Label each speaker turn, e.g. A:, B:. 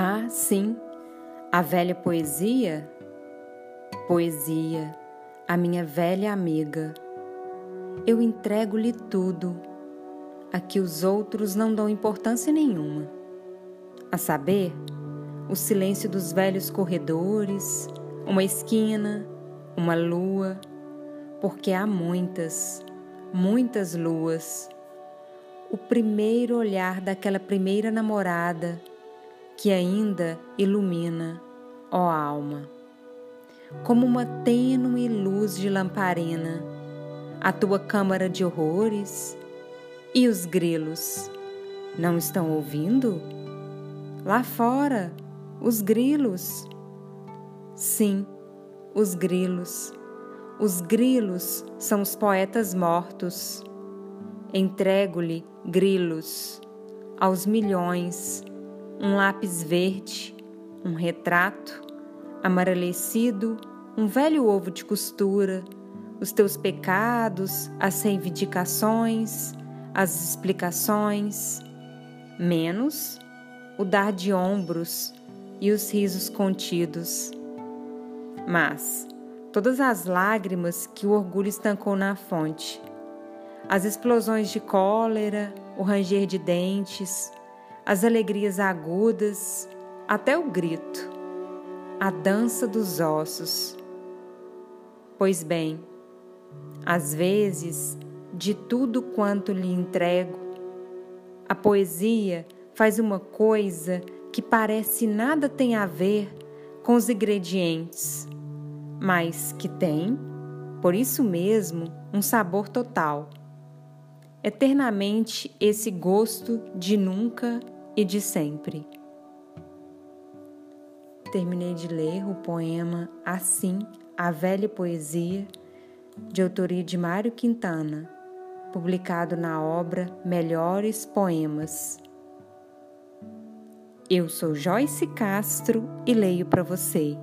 A: Ah, sim, a velha poesia? Poesia, a minha velha amiga. Eu entrego-lhe tudo, a que os outros não dão importância nenhuma. A saber, o silêncio dos velhos corredores, uma esquina, uma lua, porque há muitas, muitas luas. O primeiro olhar daquela primeira namorada que ainda ilumina, ó alma. Como uma tênue luz de lamparina, a tua câmara de horrores e os grilos não estão ouvindo? Lá fora, os grilos. Sim, os grilos. Os grilos são os poetas mortos. Entrego-lhe grilos aos milhões um lápis verde, um retrato, amarelecido, um velho ovo de costura, os teus pecados, as reivindicações, as explicações, menos o dar de ombros e os risos contidos. Mas todas as lágrimas que o orgulho estancou na fonte, as explosões de cólera, o ranger de dentes, as alegrias agudas, até o grito, a dança dos ossos. Pois bem, às vezes, de tudo quanto lhe entrego, a poesia faz uma coisa que parece nada tem a ver com os ingredientes, mas que tem, por isso mesmo, um sabor total. Eternamente esse gosto de nunca e de sempre. Terminei de ler o poema Assim, a Velha Poesia, de autoria de Mário Quintana, publicado na obra Melhores Poemas. Eu sou Joyce Castro e leio para você.